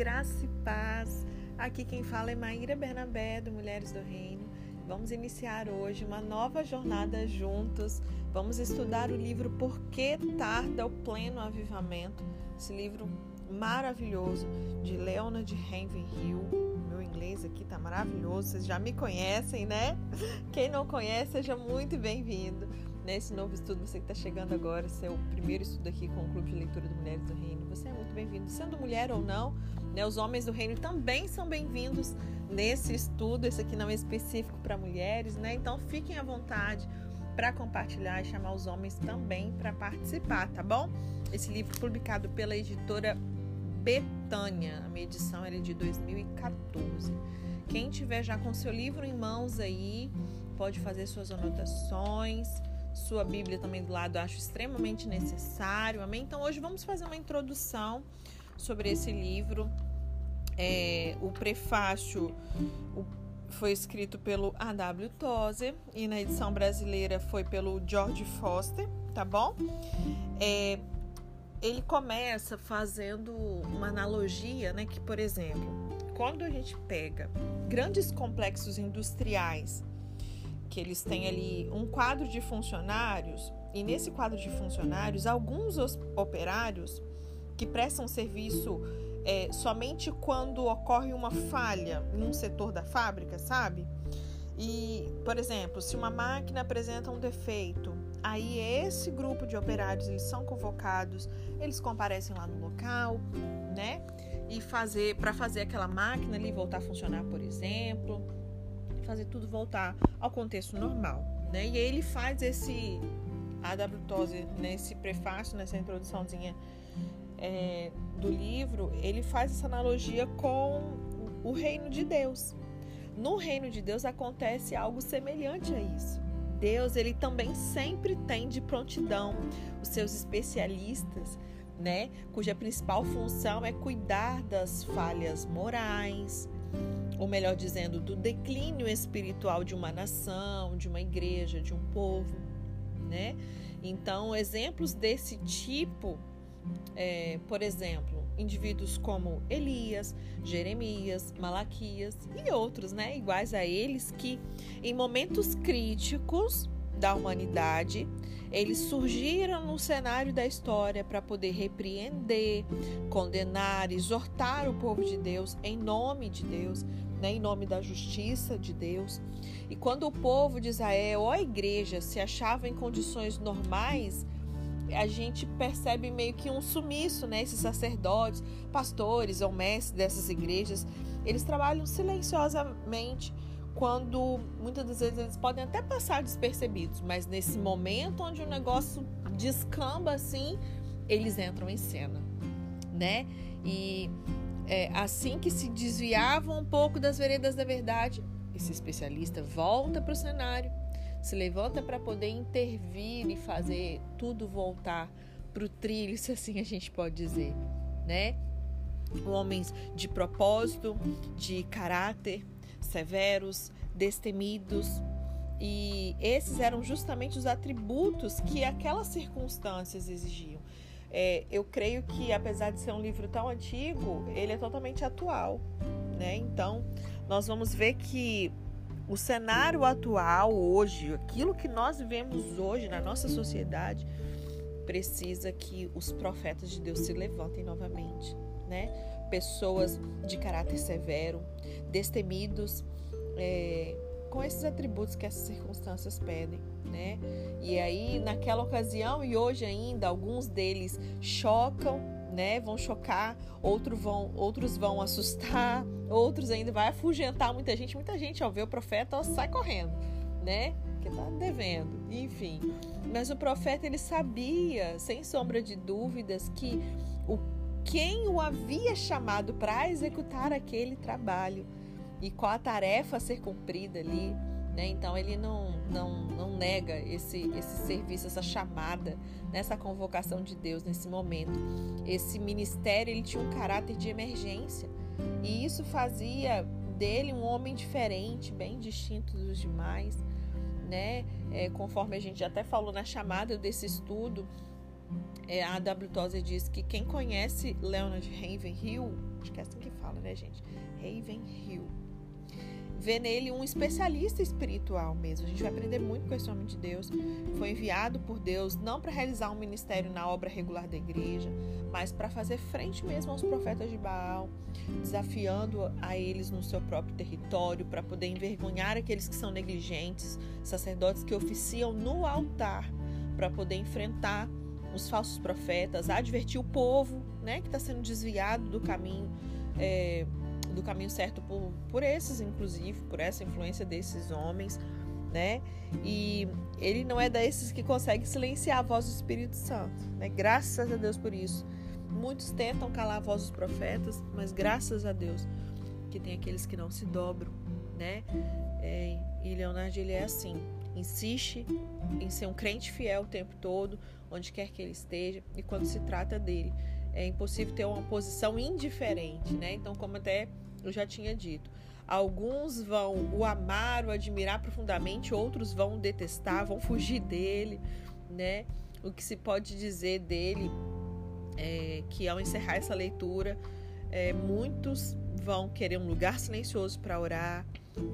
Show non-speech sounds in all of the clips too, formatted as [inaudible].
graça e paz. Aqui quem fala é Maíra Bernabé, do Mulheres do Reino. Vamos iniciar hoje uma nova jornada juntos. Vamos estudar o livro Por que Tarda o Pleno Avivamento? Esse livro maravilhoso de Leona de Ravenhill. Meu inglês aqui tá maravilhoso, vocês já me conhecem, né? Quem não conhece, seja muito bem-vindo nesse novo estudo. Você que está chegando agora, seu primeiro estudo aqui com o Clube de Leitura de Mulheres do Reino, você é muito bem-vindo, sendo mulher ou não. Né, os homens do reino também são bem-vindos nesse estudo. Esse aqui não é específico para mulheres, né? Então fiquem à vontade para compartilhar e chamar os homens também para participar, tá bom? Esse livro publicado pela editora Betânia, a minha edição é de 2014. Quem tiver já com seu livro em mãos aí, pode fazer suas anotações sua Bíblia também do lado, acho extremamente necessário, amém? Então hoje vamos fazer uma introdução sobre esse livro. É, o prefácio foi escrito pelo A.W. Tozer e na edição brasileira foi pelo George Foster, tá bom? É, ele começa fazendo uma analogia, né? Que, por exemplo, quando a gente pega grandes complexos industriais que eles têm ali um quadro de funcionários, e nesse quadro de funcionários, alguns operários que prestam serviço é, somente quando ocorre uma falha em um setor da fábrica, sabe? E, por exemplo, se uma máquina apresenta um defeito, aí esse grupo de operários eles são convocados, eles comparecem lá no local, né? E fazer para fazer aquela máquina ali voltar a funcionar, por exemplo fazer tudo voltar ao contexto normal, né? E ele faz esse. Tozer nesse prefácio, nessa introduçãozinha é, do livro, ele faz essa analogia com o reino de Deus. No reino de Deus acontece algo semelhante a isso. Deus, ele também sempre tem de prontidão os seus especialistas, né, cuja principal função é cuidar das falhas morais, ou melhor dizendo, do declínio espiritual de uma nação, de uma igreja, de um povo, né? Então, exemplos desse tipo, é, por exemplo, indivíduos como Elias, Jeremias, Malaquias e outros, né, iguais a eles, que em momentos críticos da humanidade, eles surgiram no cenário da história para poder repreender, condenar, exortar o povo de Deus em nome de Deus, né, em nome da justiça de Deus. E quando o povo de Israel ou a igreja se achava em condições normais, a gente percebe meio que um sumiço, né? Esses sacerdotes, pastores ou mestres dessas igrejas, eles trabalham silenciosamente quando muitas das vezes eles podem até passar despercebidos, mas nesse momento onde o negócio descamba assim, eles entram em cena, né? E é, assim que se desviavam um pouco das veredas da verdade, esse especialista volta para o cenário, se levanta para poder intervir e fazer tudo voltar para o trilho, [laughs] se assim a gente pode dizer, né? Homens de propósito, de caráter, severos, destemidos, e esses eram justamente os atributos que aquelas circunstâncias exigiam. É, eu creio que, apesar de ser um livro tão antigo, ele é totalmente atual. Né? Então, nós vamos ver que o cenário atual hoje, aquilo que nós vivemos hoje na nossa sociedade, precisa que os profetas de Deus se levantem novamente, né? Pessoas de caráter severo, destemidos, é, com esses atributos que essas circunstâncias pedem, né? E aí, naquela ocasião e hoje ainda, alguns deles chocam, né? Vão chocar, outros vão, outros vão assustar, [laughs] outros ainda vai afugentar muita gente. Muita gente, ao ver o profeta, ó, sai correndo, né? Que tá devendo, enfim. Mas o profeta ele sabia, sem sombra de dúvidas, que quem o havia chamado para executar aquele trabalho e qual a tarefa a ser cumprida ali. Né? Então ele não, não, não nega esse, esse serviço, essa chamada, nessa convocação de Deus nesse momento. Esse ministério ele tinha um caráter de emergência e isso fazia dele um homem diferente, bem distinto dos demais, né? É, conforme a gente até falou na chamada desse estudo, é, a W. Tozer diz que quem conhece Leonard Ravenhill Acho que é assim que fala, né, gente? Ravenhill vê nele um especialista espiritual mesmo. A gente vai aprender muito com esse homem de Deus. Foi enviado por Deus não para realizar um ministério na obra regular da igreja, mas para fazer frente mesmo aos profetas de Baal, desafiando a eles no seu próprio território, para poder envergonhar aqueles que são negligentes, sacerdotes que oficiam no altar, para poder enfrentar os falsos profetas, advertir o povo, né, que está sendo desviado do caminho. É, do caminho certo por, por esses, inclusive, por essa influência desses homens, né? E ele não é desses que consegue silenciar a voz do Espírito Santo, né? Graças a Deus por isso. Muitos tentam calar a voz dos profetas, mas graças a Deus que tem aqueles que não se dobram, né? É, e Leonardo ele é assim, insiste em ser um crente fiel o tempo todo, onde quer que ele esteja, e quando se trata dele, é impossível ter uma posição indiferente, né? Então, como até eu já tinha dito, alguns vão o amar, o admirar profundamente, outros vão detestar, vão fugir dele, né? O que se pode dizer dele é que ao encerrar essa leitura, é, muitos vão querer um lugar silencioso para orar,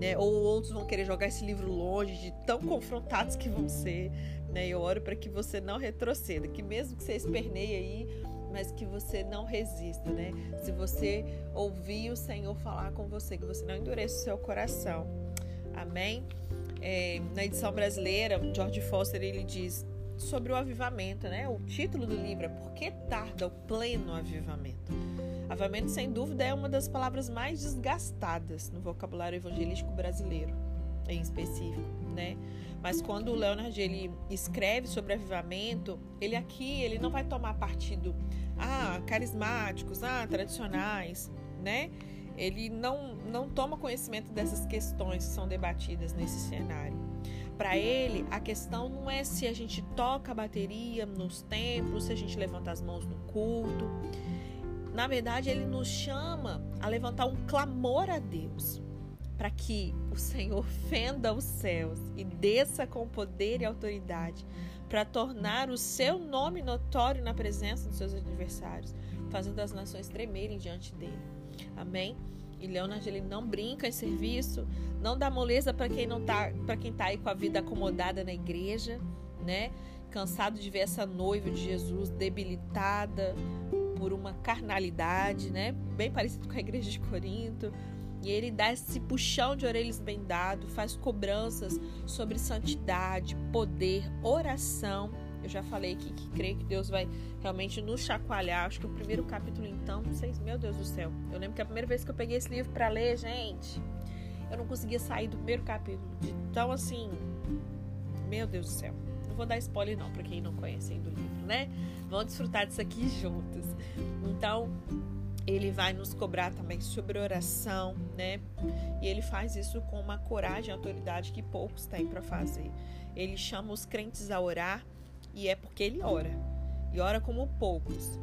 né? Ou outros vão querer jogar esse livro longe de tão confrontados que vão ser, né? Eu oro para que você não retroceda, que mesmo que você esperneie aí mas que você não resista, né? Se você ouvir o Senhor falar com você, que você não endureça o seu coração. Amém? É, na edição brasileira, George Foster ele diz sobre o avivamento, né? O título do livro é Por que tarda o pleno avivamento? Avivamento, sem dúvida, é uma das palavras mais desgastadas no vocabulário evangelístico brasileiro, em específico, né? Mas quando o Leonard ele escreve sobre avivamento, ele aqui ele não vai tomar partido ah, carismáticos, ah, tradicionais, né? Ele não, não toma conhecimento dessas questões que são debatidas nesse cenário. Para ele, a questão não é se a gente toca a bateria nos templos, se a gente levanta as mãos no culto. Na verdade, ele nos chama a levantar um clamor a Deus para que o Senhor [laughs] fenda os céus e desça com poder e autoridade para tornar o seu nome notório na presença dos seus adversários, fazendo as nações tremerem diante dele. Amém? E Leonard ele não brinca em serviço, não dá moleza para quem não tá, para quem tá aí com a vida acomodada na igreja, né? Cansado de ver essa noiva de Jesus debilitada por uma carnalidade, né? Bem parecido com a igreja de Corinto, e ele dá esse puxão de orelhas bem dado, faz cobranças sobre santidade, poder, oração. Eu já falei aqui que creio que Deus vai realmente nos chacoalhar. Acho que o primeiro capítulo, então, não sei, meu Deus do céu. Eu lembro que a primeira vez que eu peguei esse livro para ler, gente, eu não conseguia sair do primeiro capítulo. Então, assim, meu Deus do céu. Não vou dar spoiler, não, para quem não conhece ainda o livro, né? Vamos desfrutar disso aqui juntos. Então, ele vai nos cobrar também sobre oração, né? E ele faz isso com uma coragem e autoridade que poucos têm para fazer. Ele chama os crentes a orar e é porque ele ora. E ora como poucos,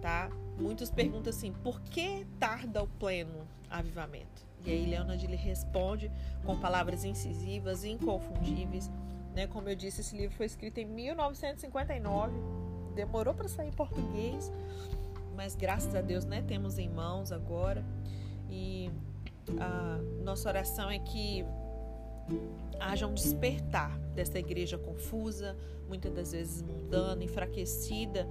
tá? Muitos perguntam assim: por que tarda o pleno avivamento? E aí Leonard ele responde com palavras incisivas, inconfundíveis, né? Como eu disse, esse livro foi escrito em 1959, demorou para sair em português mas graças a Deus, né, temos em mãos agora. E a nossa oração é que haja um despertar dessa igreja confusa, muitas das vezes mundana, enfraquecida,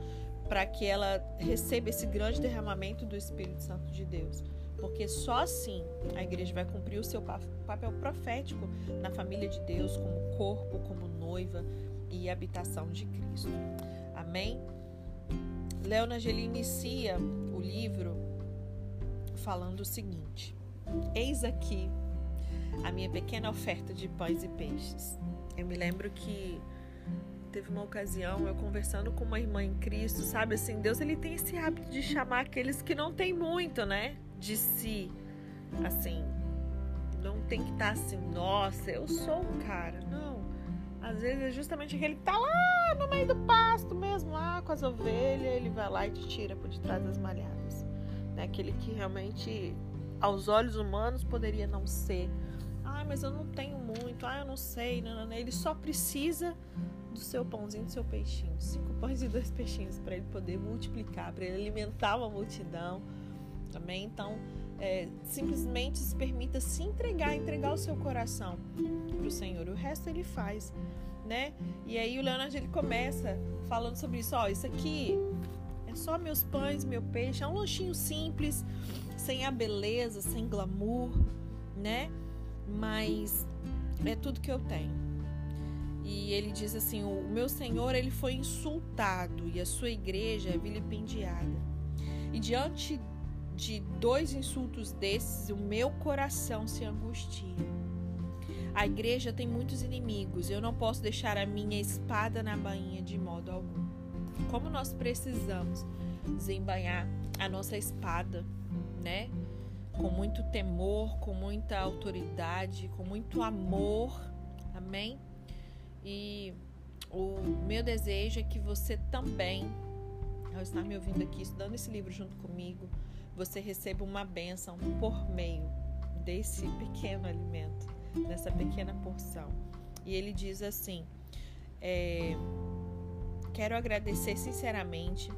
para que ela receba esse grande derramamento do Espírito Santo de Deus. Porque só assim a igreja vai cumprir o seu papel profético na família de Deus, como corpo, como noiva e habitação de Cristo. Amém? Leonard ele inicia o livro falando o seguinte: Eis aqui a minha pequena oferta de pães e peixes. Eu me lembro que teve uma ocasião eu conversando com uma irmã em Cristo, sabe assim, Deus ele tem esse hábito de chamar aqueles que não têm muito, né, de si. Assim, não tem que estar assim, nossa, eu sou o cara. Não. Às vezes é justamente aquele que tá lá no meio do pasto mesmo, lá com as ovelhas, ele vai lá e te tira por detrás das malhadas. Né? Aquele que realmente, aos olhos humanos, poderia não ser. Ah, mas eu não tenho muito, ah, eu não sei, não, não, não. ele só precisa do seu pãozinho, do seu peixinho. Cinco pães e dois peixinhos para ele poder multiplicar, para ele alimentar uma multidão. Também, então, é, simplesmente se permita se entregar, entregar o seu coração para o Senhor. O resto ele faz, né? E aí o Leonardo ele começa falando sobre isso. Ó, isso aqui é só meus pães, meu peixe. É um lanchinho simples, sem a beleza, sem glamour, né? Mas é tudo que eu tenho. E ele diz assim: o meu Senhor ele foi insultado e a sua igreja é vilipendiada. E diante de dois insultos desses, o meu coração se angustia. A igreja tem muitos inimigos, eu não posso deixar a minha espada na bainha de modo algum. Como nós precisamos desembanhar a nossa espada, né? Com muito temor, com muita autoridade, com muito amor. Amém? E o meu desejo é que você também, ao estar me ouvindo aqui, estudando esse livro junto comigo, você receba uma bênção por meio desse pequeno alimento, dessa pequena porção. E ele diz assim: é, Quero agradecer sinceramente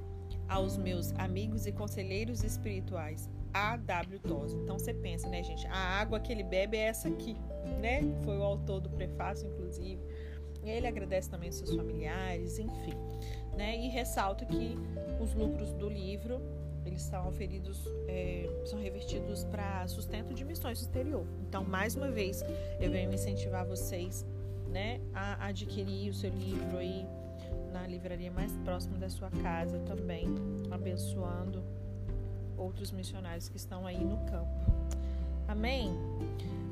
aos meus amigos e conselheiros espirituais, A.W. Toso. Então você pensa, né, gente? A água que ele bebe é essa aqui, né? Foi o autor do prefácio, inclusive. Ele agradece também seus familiares, enfim. Né? E ressalta que os lucros do livro eles são oferidos, é, são revertidos para sustento de missões exterior. Então, mais uma vez, eu venho incentivar vocês né, a adquirir o seu livro aí na livraria mais próxima da sua casa também, abençoando outros missionários que estão aí no campo. Amém?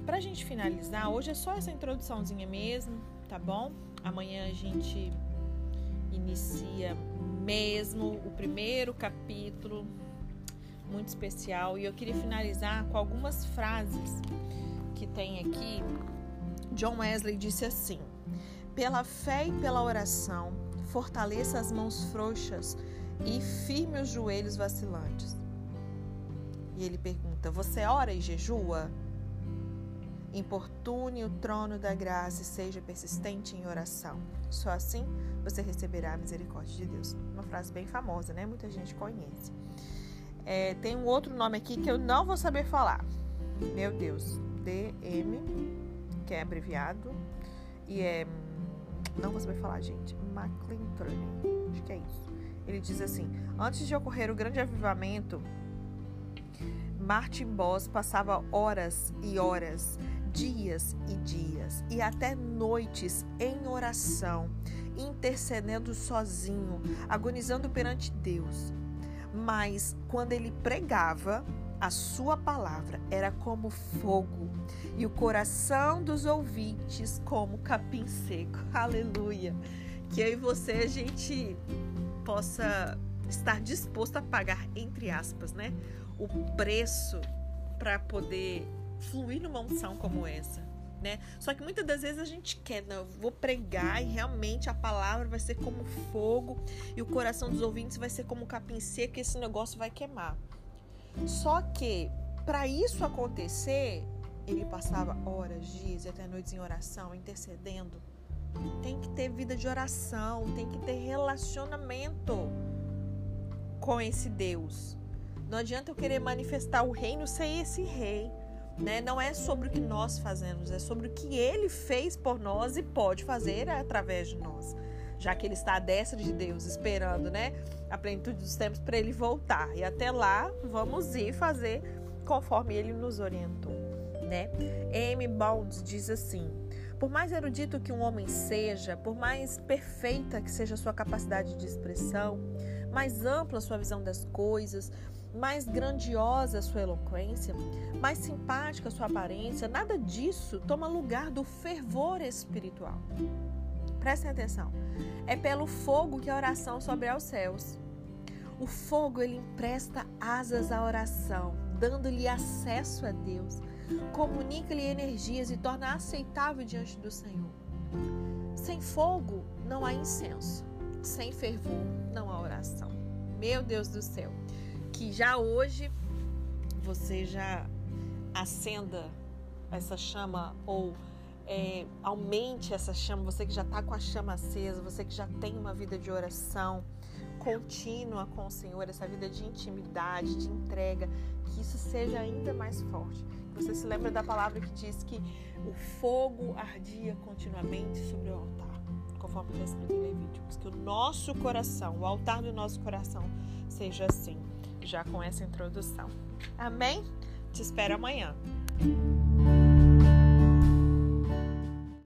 Para a gente finalizar, hoje é só essa introduçãozinha mesmo, tá bom? Amanhã a gente inicia mesmo o primeiro capítulo, muito especial, e eu queria finalizar com algumas frases que tem aqui. John Wesley disse assim: Pela fé e pela oração, fortaleça as mãos frouxas e firme os joelhos vacilantes. E ele pergunta: Você ora e jejua? Importune o trono da graça e seja persistente em oração. Só assim você receberá a misericórdia de Deus. Uma frase bem famosa, né? Muita gente conhece. É, tem um outro nome aqui que eu não vou saber falar. Meu Deus. DM, que é abreviado. E é. Não vou saber falar, gente. McClintock. Acho que é isso. Ele diz assim: Antes de ocorrer o grande avivamento, Martin Boss passava horas e horas dias e dias e até noites em oração, intercedendo sozinho, agonizando perante Deus. Mas quando ele pregava, a sua palavra era como fogo e o coração dos ouvintes como capim seco. [laughs] Aleluia! Que eu e você a gente possa estar disposto a pagar, entre aspas, né? O preço para poder fluir numa unção como essa. Né? Só que muitas das vezes a gente quer, não, eu vou pregar e realmente a palavra vai ser como fogo e o coração dos ouvintes vai ser como capim seco e esse negócio vai queimar. Só que para isso acontecer, ele passava horas, dias e até noites em oração, intercedendo. Tem que ter vida de oração, tem que ter relacionamento com esse Deus. Não adianta eu querer manifestar o reino sem esse rei. Né? Não é sobre o que nós fazemos, é sobre o que ele fez por nós e pode fazer através de nós. Já que ele está à destra de Deus, esperando né, a plenitude dos tempos para ele voltar. E até lá, vamos ir fazer conforme ele nos orientou. Né? Amy Bounds diz assim: por mais erudito que um homem seja, por mais perfeita que seja a sua capacidade de expressão, mais ampla sua visão das coisas, mais grandiosa sua eloquência, mais simpática sua aparência, nada disso toma lugar do fervor espiritual. Prestem atenção. É pelo fogo que a oração sobe aos céus. O fogo ele empresta asas à oração, dando-lhe acesso a Deus, comunica-lhe energias e torna aceitável diante do Senhor. Sem fogo não há incenso, sem fervor não há oração. Meu Deus do céu que já hoje você já acenda essa chama ou é, aumente essa chama, você que já está com a chama acesa, você que já tem uma vida de oração contínua com o Senhor, essa vida de intimidade, de entrega, que isso seja ainda mais forte. Você se lembra da palavra que diz que o fogo ardia continuamente sobre o altar, conforme está escrito em Levíticos, que o nosso coração, o altar do nosso coração, seja assim, já com essa introdução. Amém? Te espero amanhã.